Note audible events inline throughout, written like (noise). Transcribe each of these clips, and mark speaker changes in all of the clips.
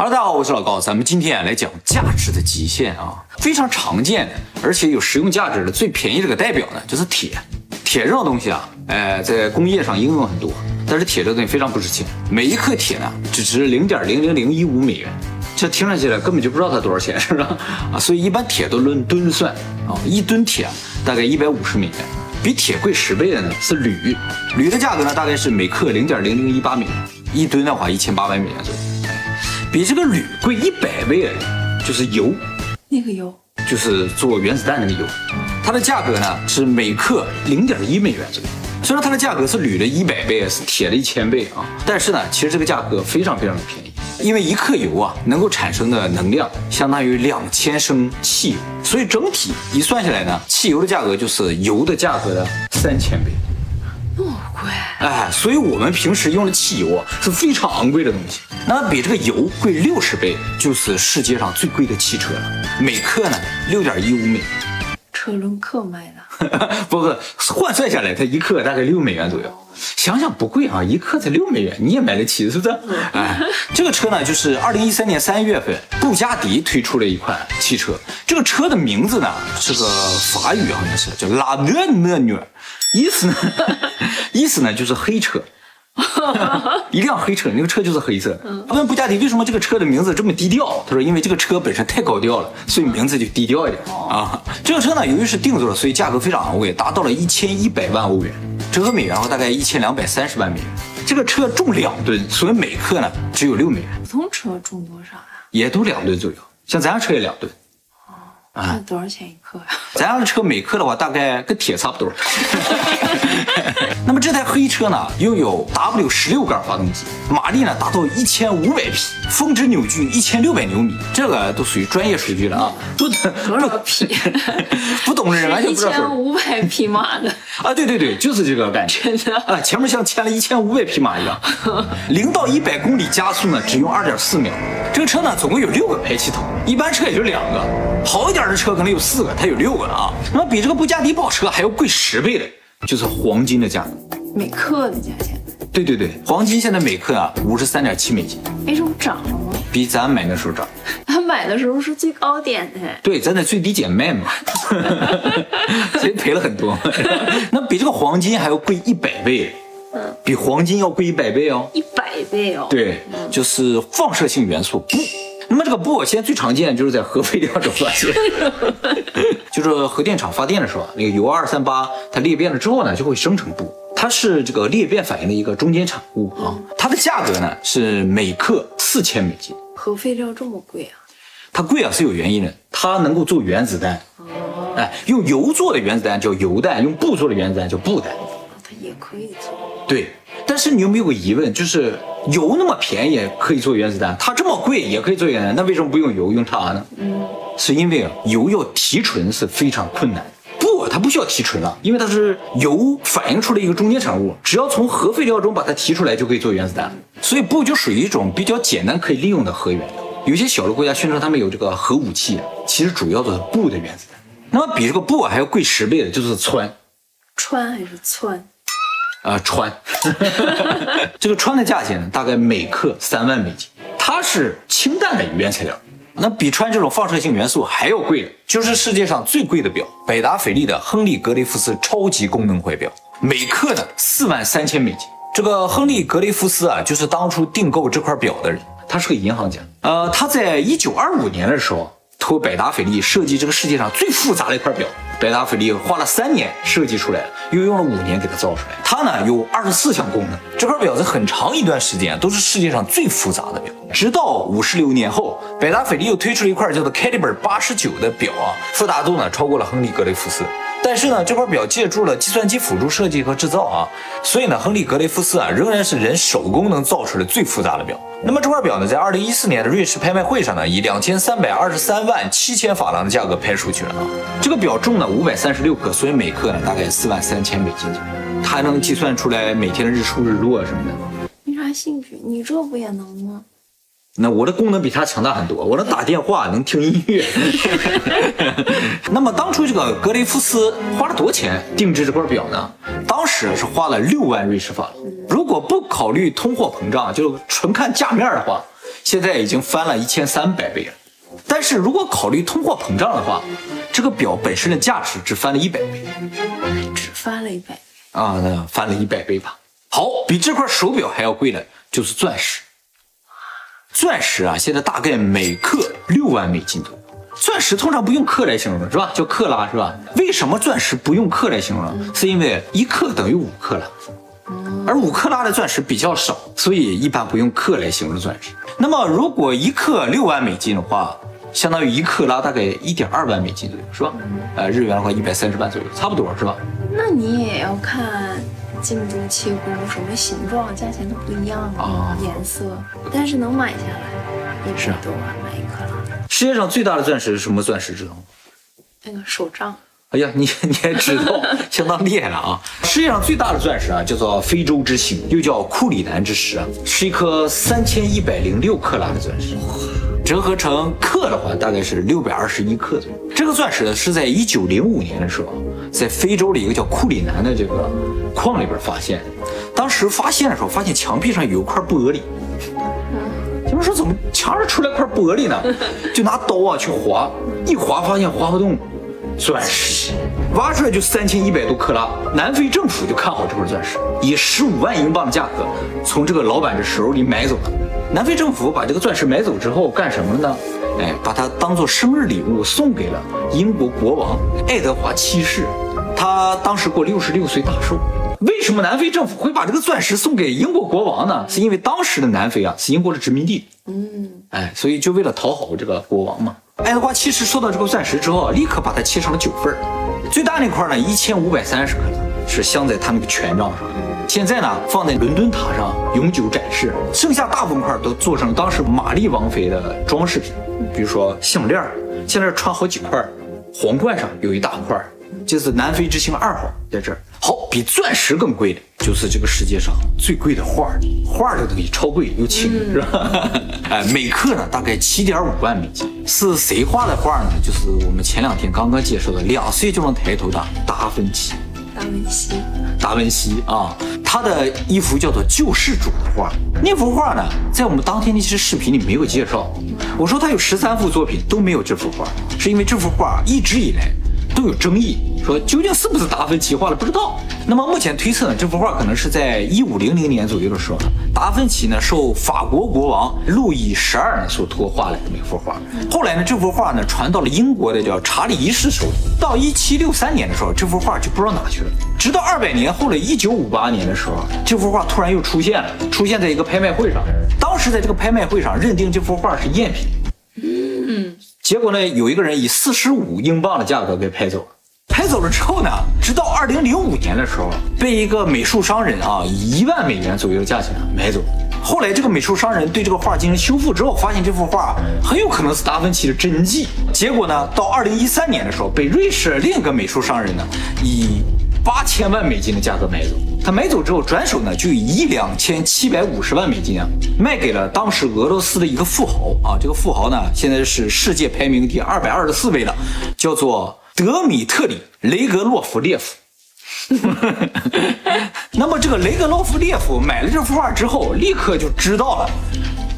Speaker 1: 哈喽大家好，我是老高，咱们今天啊来讲价值的极限啊，非常常见的，而且有实用价值的最便宜这个代表呢，就是铁。铁这种东西啊，哎，在工业上应用很多，但是铁这东西非常不值钱，每一克铁呢只值零点零零零一五美元，这听上去了根本就不知道它多少钱，是吧？啊，所以一般铁都论吨算啊，一吨铁大概一百五十美元，比铁贵十倍的呢是铝，铝的价格呢大概是每克零点零零一八美元，一吨的话一千八百美元左右。比这个铝贵一百倍的，就是油，
Speaker 2: 那个油
Speaker 1: 就是做原子弹那个油，它的价格呢是每克零点一美元左右。虽然它的价格是铝的一百倍，是铁的一千倍啊，但是呢，其实这个价格非常非常的便宜，因为一克油啊能够产生的能量相当于两千升汽油，所以整体一算下来呢，汽油的价格就是油的价格的三千倍。
Speaker 2: 贵，
Speaker 1: 哎，所以我们平时用的汽油啊是非常昂贵的东西。那比这个油贵六十倍，就是世界上最贵的汽车了，每克呢六点一五美。
Speaker 2: 车轮克卖的，(laughs)
Speaker 1: 不不，换算下来，它一克大概六美元左右。想想不贵啊，一克才六美元，你也买得起，是不是？哎，这个车呢，就是二零一三年三月份，布加迪推出了一款汽车。这个车的名字呢是个法语，好像是叫拉涅涅涅，意思呢，(laughs) 意思呢就是黑车。(laughs) 一辆黑车，那个车就是黑色。他问布加迪为什么这个车的名字这么低调？他说因为这个车本身太高调了，所以名字就低调一点啊。这个车呢，由于是定做的，所以价格非常昂贵，达到了一千一百万欧元，折合美元的话大概一千两百三十万美元。这个车重两吨，所以每克呢只有六美元，
Speaker 2: 普通车重多少呀？
Speaker 1: 也都两吨左右。像咱家车也两吨，
Speaker 2: 啊多少钱一克呀？
Speaker 1: 咱家的车每克的话大概跟铁差不多。(laughs) 那么这台黑车呢，拥有 W 十六缸发动机，马力呢达到一千五百匹，峰值扭矩一千六百牛米，这个都属于专业数据了啊！不
Speaker 2: 多少匹？(laughs)
Speaker 1: 不懂的人完全
Speaker 2: 一
Speaker 1: 不知道一
Speaker 2: 千五百匹马的，
Speaker 1: 啊！对对对，就是这个感觉。
Speaker 2: 真的。
Speaker 1: 啊，前面像牵了一千五百匹马一样，(laughs) 零到一百公里加速呢只用二点四秒。这个车呢总共有六个排气筒，一般车也就两个，好一点的车可能有四个，它有六个啊。那么比这个布加迪跑车还要贵十倍的，就是黄金的价格。
Speaker 2: 每克的价钱，
Speaker 1: 对对对，黄金现在每克啊五十三点七美金，
Speaker 2: 那时候涨了吗？
Speaker 1: 比咱买那时候涨。
Speaker 2: 他买的时候是最高点的，
Speaker 1: 对，咱在最低点卖嘛，(laughs) 所以赔了很多。那比这个黄金还要贵一百倍，嗯，比黄金要贵一百倍哦。
Speaker 2: 一百倍哦。
Speaker 1: 对，就是放射性元素钚。那么这个钚现在最常见就是在核废料中发现，就是核电厂发电的时候，那个铀二三八它裂变了之后呢，就会生成布。它是这个裂变反应的一个中间产物啊，它的价格呢是每克四千美金。
Speaker 2: 核废料这么贵啊？
Speaker 1: 它贵啊是有原因的，它能够做原子弹。哦。哎，用铀做的原子弹叫铀弹，用布做的原子弹叫布弹。
Speaker 2: 它也可以做。
Speaker 1: 对，但是你有没有个疑问，就是铀那么便宜可以做原子弹，它这么贵也可以做原子弹，那为什么不用铀用它呢？嗯，是因为啊，铀要提纯是非常困难。钚它不需要提纯了，因为它是铀反应出来一个中间产物，只要从核废料中把它提出来就可以做原子弹，所以钚就属于一种比较简单可以利用的核原料。有些小的国家宣称他们有这个核武器，其实主要的是钚的原子弹。那么比这个钚还要贵十倍的就是氚，
Speaker 2: 氚还是氚？
Speaker 1: 啊，氚。(laughs) (laughs) 这个氚的价钱呢，大概每克三万美金，它是氢弹的原材料。那比氚这种放射性元素还要贵的，就是世界上最贵的表——百达翡丽的亨利格雷夫斯超级功能怀表，每克呢四万三千美金。这个亨利格雷夫斯啊，就是当初订购这块表的人，他是个银行家。呃，他在一九二五年的时候，托百达翡丽设计这个世界上最复杂的一块表。百达翡丽花了三年设计出来，又用了五年给它造出来。它呢有二十四项功能，这块表在很长一段时间都是世界上最复杂的表。直到五十六年后，百达翡丽又推出了一块叫做 Caliber 八十九的表啊，复杂度呢超过了亨利格雷夫斯。但是呢，这块表借助了计算机辅助设计和制造啊，所以呢，亨利格雷夫斯啊仍然是人手工能造出来最复杂的表。那么这块表呢，在二零一四年的瑞士拍卖会上呢，以两千三百二十三万七千法郎的价格拍出去了啊。这个表重呢五百三十六克，所以每克呢大概四万三千美金左右。它还能计算出来每天的日出日落什么的。
Speaker 2: 没啥兴趣，你这不也能吗？
Speaker 1: 那我的功能比它强大很多，我能打电话，能听音乐。(laughs) 那么当初这个格雷夫斯花了多少钱定制这块表呢？当时是花了六万瑞士法郎。如果不考虑通货膨胀，就纯看价面的话，现在已经翻了一千三百倍了。但是如果考虑通货膨胀的话，这个表本身的价值只翻了一百倍
Speaker 2: 只翻了一百倍。
Speaker 1: 啊，那翻了一百倍吧。好，比这块手表还要贵的就是钻石。钻石啊，现在大概每克六万美金左右。钻石通常不用克来形容是吧？叫克拉是吧？为什么钻石不用克来形容呢？是因为一克等于五克拉，而五克拉的钻石比较少，所以一般不用克来形容钻石。那么如果一克六万美金的话，相当于一克拉大概一点二万美金左右，是吧？呃，日元的话一百三十万左右，差不多是吧？
Speaker 2: 那你也要看进珠切工什么形状，价钱都不一样
Speaker 1: 啊
Speaker 2: 颜色，但是能买下来，一
Speaker 1: 是
Speaker 2: 百多万买一克拉。
Speaker 1: 世界上最大的钻石是什么钻石？知道吗？
Speaker 2: 那个手杖，
Speaker 1: 哎呀，你 (laughs) 你也知道，相当厉害了啊！(laughs) 世界上最大的钻石啊，叫做非洲之星，又叫库里南之石啊，是一颗三千一百零六克拉的钻石，折合成克的话，大概是六百二十一克左右。这个钻石呢，是在一九零五年的时候，在非洲的一个叫库里南的这个矿里边发现的。当时发现的时候，发现墙壁上有一块玻璃。(laughs) 他们说怎么墙上出来块玻璃呢？(laughs) 就拿刀啊去划，一划发现划不动，钻石挖出来就三千一百多克拉。南非政府就看好这块钻石，以十五万英镑的价格从这个老板的手里买走了。南非政府把这个钻石买走之后干什么了呢？哎，把它当做生日礼物送给了英国国王爱德华七世，他当时过六十六岁大寿。为什么南非政府会把这个钻石送给英国国王呢？是因为当时的南非啊是英国的殖民地，
Speaker 2: 嗯，
Speaker 1: 哎，所以就为了讨好这个国王嘛。爱德华七世收到这个钻石之后啊，立刻把它切成了九份儿，最大那块呢一千五百三十克拉，是镶在他那个权杖上。现在呢放在伦敦塔上永久展示，剩下大部分块都做成当时玛丽王妃的装饰品，比如说项链儿，项链儿穿好几块儿，皇冠上有一大块儿，就是南非之星二号在这儿。好，比钻石更贵的就是这个世界上最贵的画儿，画儿这东西超贵又轻，(laughs) 是吧？哎，每克呢大概七点五万美金。是谁画的画呢？就是我们前两天刚刚介绍的两岁就能抬头的达芬奇。
Speaker 2: 达芬奇，
Speaker 1: 达文西啊，他的一幅叫做《救世主》的画，那幅画呢，在我们当天那期视频里没有介绍。我说他有十三幅作品都没有这幅画，是因为这幅画一直以来都有争议，说究竟是不是达芬奇画的不知道。那么目前推测呢，这幅画可能是在一五零零年左右的时候，达芬奇呢受法国国王路易十二所托画来的一幅画。后来呢，这幅画呢传到了英国的叫查理一世手里。到一七六三年的时候，这幅画就不知道哪去了。直到二百年后的一九五八年的时候，这幅画突然又出现了，出现在一个拍卖会上。当时在这个拍卖会上认定这幅画是赝品。结果呢，有一个人以四十五英镑的价格给拍走了。拍走了之后呢，直到二零零五年的时候，被一个美术商人啊以一万美元左右的价钱买走。后来这个美术商人对这个画进行修复之后，发现这幅画很有可能是达芬奇的真迹。结果呢，到二零一三年的时候，被瑞士另一个美术商人呢以八千万美金的价格买走。他买走之后，转手呢就以一两千七百五十万美金啊卖给了当时俄罗斯的一个富豪啊。这个富豪呢现在是世界排名第二百二十四位的，叫做德米特里雷格洛夫列夫。那么这个雷格洛夫列夫买了这幅画之后，立刻就知道了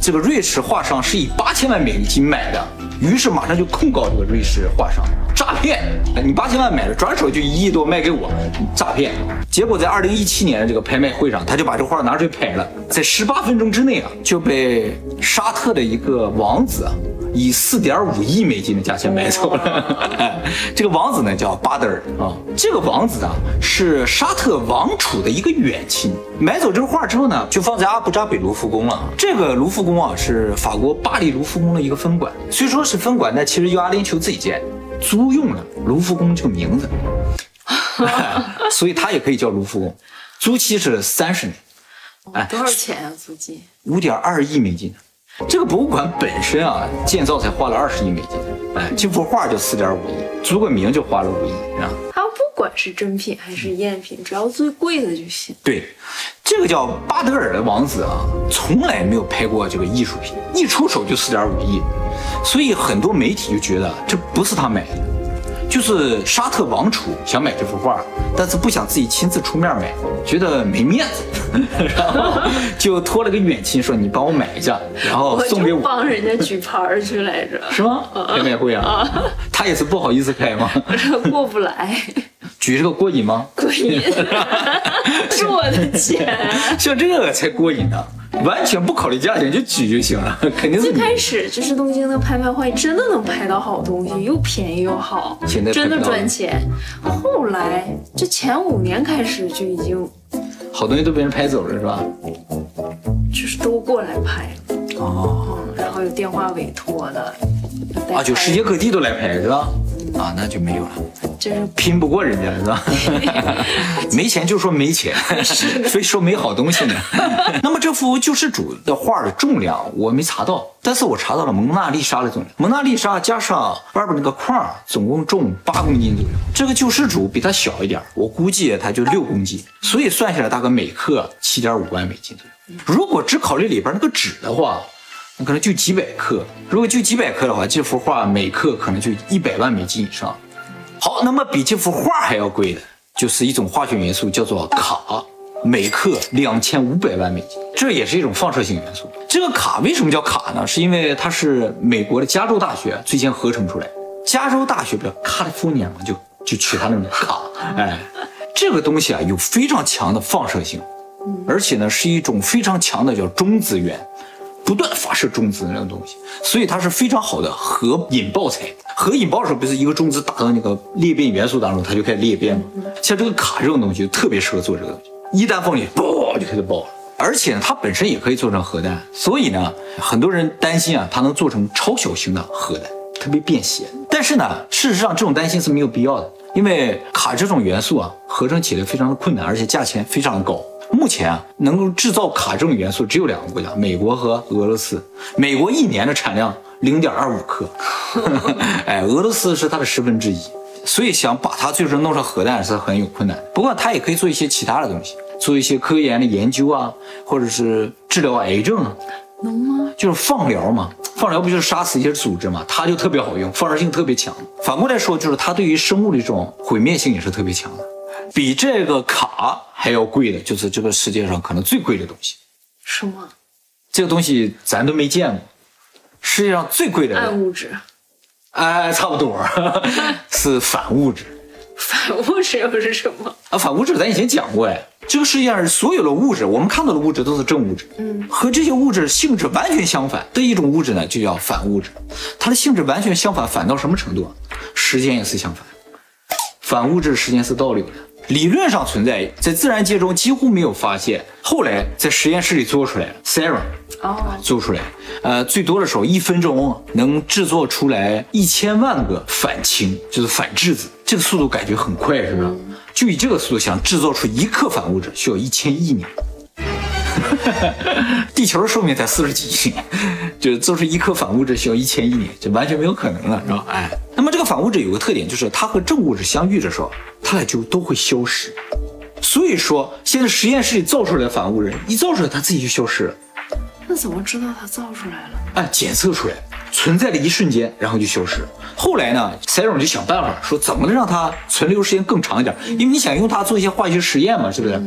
Speaker 1: 这个瑞士画商是以八千万美金买的，于是马上就控告这个瑞士画商诈骗。你八千万买的，转手就一亿多卖给我，诈骗。结果在二零一七年的这个拍卖会上，他就把这画拿出去拍了，在十八分钟之内啊，就被沙特的一个王子啊。以四点五亿美金的价钱买走了。(laughs) 这个王子呢叫巴德尔啊，这个王子啊是沙特王储的一个远亲。买走这个画之后呢，就放在阿布扎比卢浮宫了。这个卢浮宫啊是法国巴黎卢浮宫的一个分馆，虽说是分馆，但其实由阿联酋自己建，租用了卢浮宫这个名字，(laughs) 所以它也可以叫卢浮宫。租期是三十年，哎
Speaker 2: 多少钱啊？租金？
Speaker 1: 五点二亿美金。这个博物馆本身啊，建造才花了二十亿美金，哎，这幅画就四点五亿，租个名就花了五亿啊。
Speaker 2: 它不管是真品还是赝品，只要最贵的就行。
Speaker 1: 对，这个叫巴德尔的王子啊，从来没有拍过这个艺术品，一出手就四点五亿，所以很多媒体就觉得这不是他买的，就是沙特王储想买这幅画，但是不想自己亲自出面买，觉得没面子。(laughs) 然后就托了个远亲说你帮我买一下，然后送给我，
Speaker 2: 帮人家举牌去来着，
Speaker 1: 是吗？拍卖会啊？他也是不好意思开吗？(laughs)
Speaker 2: 过不来，
Speaker 1: 举这个过瘾吗？
Speaker 2: 过瘾，(laughs) 是我的钱。
Speaker 1: 像这个才过瘾呢，完全不考虑价钱就举就行了，(laughs) 肯定是。
Speaker 2: 最开始就是东京的拍卖会，真的能拍到好东西，又便宜又好
Speaker 1: 现在，
Speaker 2: 真的赚钱。后来这前五年开始就已经
Speaker 1: 好东西都被人拍走了是吧？
Speaker 2: 就是都过来拍了，
Speaker 1: 哦，
Speaker 2: 嗯，然后有电话委托的，
Speaker 1: 啊，就世界各地都来拍是吧？啊，那就没有了，
Speaker 2: 就是
Speaker 1: 拼不过人家是吧？(laughs) 没钱就说没钱，非说没好东西呢。(laughs) 那么这幅救世主的画的重量我没查到，但是我查到了蒙娜丽莎的重量。蒙娜丽莎加上外边那个框，总共重八公斤左右。这个救世主比它小一点，我估计它就六公斤，所以算下来大概每克七点五万美金左右。如果只考虑里边那个纸的话，可能就几百克。如果就几百克的话，这幅画每克可能就一百万美金以上。好，那么比这幅画还要贵的，就是一种化学元素，叫做卡，每克两千五百万美金，这也是一种放射性元素。这个卡为什么叫卡呢？是因为它是美国的加州大学最先合成出来。加州大学不叫 California 嘛，就就取它那个钯。哎，这个东西啊有非常强的放射性，而且呢是一种非常强的叫中子源。不断发射中子那种东西，所以它是非常好的核引爆材。核引爆的时候，不是一个中子打到那个裂变元素当中，它就开始裂变吗？像这个卡这种东西特别适合做这个东西，一旦放进去，嘣就开始爆了。而且呢，它本身也可以做成核弹，所以呢，很多人担心啊，它能做成超小型的核弹，特别便携。但是呢，事实上这种担心是没有必要的，因为卡这种元素啊，合成起来非常的困难，而且价钱非常的高。目前啊，能够制造卡这种元素只有两个国家，美国和俄罗斯。美国一年的产量零点二五克，(laughs) 哎，俄罗斯是它的十分之一，所以想把它最终弄成核弹是很有困难。不过它也可以做一些其他的东西，做一些科研的研究啊，或者是治疗癌症啊，
Speaker 2: 能吗？
Speaker 1: 就是放疗嘛。放疗不就是杀死一些组织嘛？它就特别好用，放射性特别强。反过来说，就是它对于生物的这种毁灭性也是特别强的。比这个卡还要贵的，就是这个世界上可能最贵的东西。
Speaker 2: 什么
Speaker 1: 这个东西咱都没见过，世界上最贵的，
Speaker 2: 暗物质？
Speaker 1: 哎，差不多 (laughs) 是反物质 (laughs)
Speaker 2: 反物质又是什么？
Speaker 1: 啊。反物质咱以前讲过，哎，这个世界上所有的物质，我们看到的物质都是正物质，嗯，和这些物质性质完全相反的一种物质呢，就叫反物质。它的性质完全相反，反到什么程度啊？时间也是相反，反物质时间是倒流的。理论上存在，在自然界中几乎没有发现，后来在实验室里做出来了，serum
Speaker 2: 哦，
Speaker 1: 做出来，呃，最多的时候一分钟能制作出来一千万个反氢，就是反质子，这个速度感觉很快，是不是？就以这个速度想制作出一克反物质，需要一千亿年。(laughs) 地球的寿命才四十几亿年，就做出一克反物质需要一千亿年，这完全没有可能了，是吧？哎，那么这个反物质有个特点，就是它和正物质相遇的时候，它俩就都会消失。所以说，现在实验室里造出来的反物质，一造出来它自己就消失了。
Speaker 2: 那怎么知道它造出来了？
Speaker 1: 哎，检测出来，存在的一瞬间，然后就消失。后来呢，塞隆就想办法说，怎么能让它存留时间更长一点？因为你想用它做一些化学实验嘛，是不是？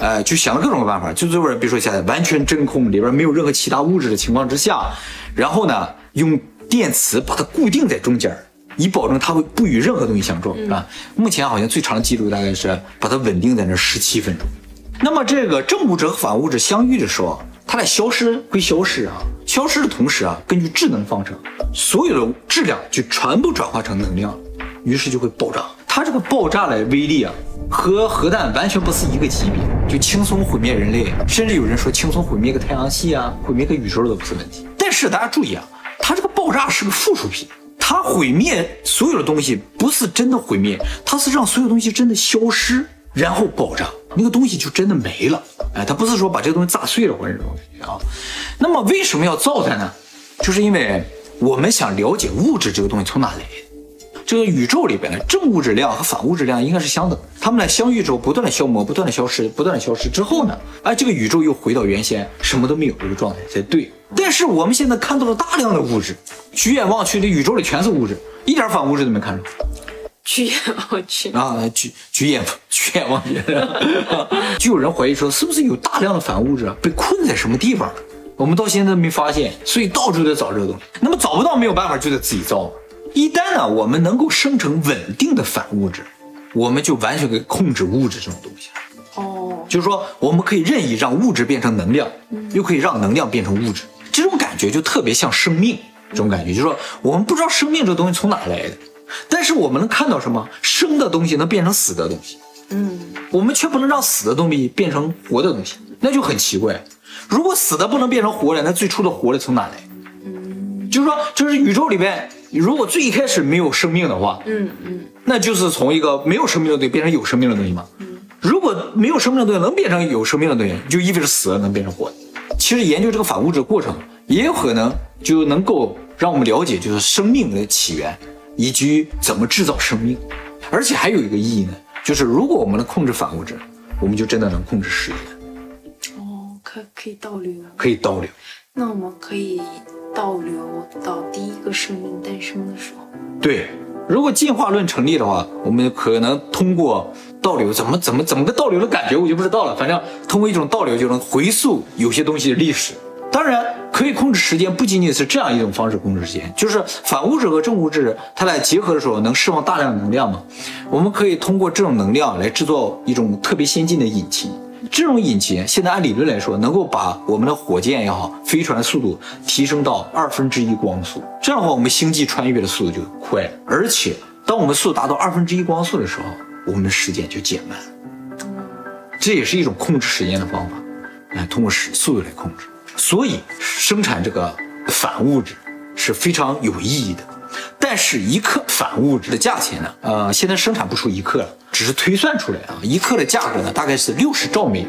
Speaker 1: 呃，就想了各种办法，就这边比如说现在完全真空，里边没有任何其他物质的情况之下，然后呢，用电磁把它固定在中间儿，以保证它会不与任何东西相撞，是吧？目前好像最长的记录大概是把它稳定在那十七分钟。那么这个正物质和反物质相遇的时候，它俩消失归消失啊，消失的同时啊，根据质能方程，所有的质量就全部转化成能量，于是就会爆炸。它这个爆炸的威力啊，和核弹完全不是一个级别，就轻松毁灭人类，甚至有人说轻松毁灭个太阳系啊，毁灭个宇宙都不是问题。但是大家注意啊，它这个爆炸是个附属品，它毁灭所有的东西不是真的毁灭，它是让所有东西真的消失，然后爆炸，那个东西就真的没了。哎，它不是说把这个东西炸碎了或者这种东西啊。那么为什么要造它呢？就是因为我们想了解物质这个东西从哪来。这个宇宙里边的正物质量和反物质量应该是相等的，它们俩相遇之后不断的消磨，不断的消失，不断的消失之后呢，哎，这个宇宙又回到原先什么都没有这个状态才对。但是我们现在看到了大量的物质，举眼望去，这宇宙里全是物质，一点反物质都没看出。
Speaker 2: 举眼望去。
Speaker 1: 啊，举举眼举眼望去，就有人怀疑说，是不是有大量的反物质啊被困在什么地方？我们到现在都没发现，所以到处在找这个东西。那么找不到没有办法，就得自己造。一旦呢，我们能够生成稳定的反物质，我们就完全可以控制物质这种东西。
Speaker 2: 哦，
Speaker 1: 就是说，我们可以任意让物质变成能量，又可以让能量变成物质。这种感觉就特别像生命，这种感觉就是说，我们不知道生命这个东西从哪来的，但是我们能看到什么生的东西能变成死的东西，
Speaker 2: 嗯，
Speaker 1: 我们却不能让死的东西变成活的东西，那就很奇怪。如果死的不能变成活的，那最初的活的从哪来？就是说，就是宇宙里边，如果最一开始没有生命的话，
Speaker 2: 嗯嗯，
Speaker 1: 那就是从一个没有生命的东西变成有生命的东西嘛。如果没有生命的东西能变成有生命的东西，就意味着死了能变成活的。其实研究这个反物质的过程，也有可能就能够让我们了解，就是生命的起源以及怎么制造生命。而且还有一个意义呢，就是如果我们能控制反物质，我们就真的能控制时间，
Speaker 2: 哦，可可以倒流。
Speaker 1: 可以倒流。
Speaker 2: 那我们可以倒流到第一个生命诞生的时候。
Speaker 1: 对，如果进化论成立的话，我们可能通过倒流，怎么怎么怎么个倒流的感觉我就不知道了。反正通过一种倒流就能回溯有些东西的历史。当然，可以控制时间，不仅仅是这样一种方式控制时间，就是反物质和正物质它俩结合的时候能释放大量能量嘛。我们可以通过这种能量来制作一种特别先进的引擎。这种引擎现在按理论来说，能够把我们的火箭也好，飞船速度提升到二分之一光速。这样的话，我们星际穿越的速度就快。而且，当我们速度达到二分之一光速的时候，我们的时间就减慢。这也是一种控制时间的方法，哎，通过时速度来控制。所以，生产这个反物质是非常有意义的。但是，一克反物质的价钱呢？呃，现在生产不出一克了，只是推算出来啊，一克的价格呢大概是六十兆美元。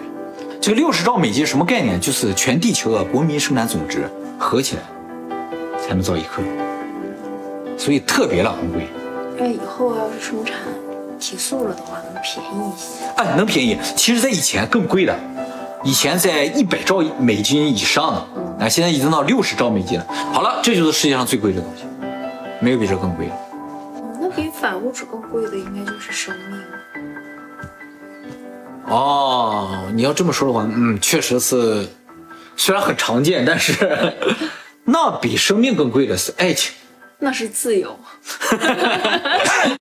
Speaker 1: 这个六十兆美金什么概念？就是全地球的国民生产总值合起来才能造一克，所以特别的昂贵。
Speaker 2: 那以后要是生产提速了的话，能便宜一些。
Speaker 1: 哎，能便宜。其实，在以前更贵的，以前在一百兆美金以上的，啊，现在已经到六十兆美金了。好了，这就是世界上最贵的东西，没有比这更贵的。
Speaker 2: 哦，那比反物质更贵的应该就是生命。
Speaker 1: 哦，你要这么说的话，嗯，确实是，虽然很常见，但是 (laughs) 那比生命更贵的是爱情。
Speaker 2: 那是自由。(laughs)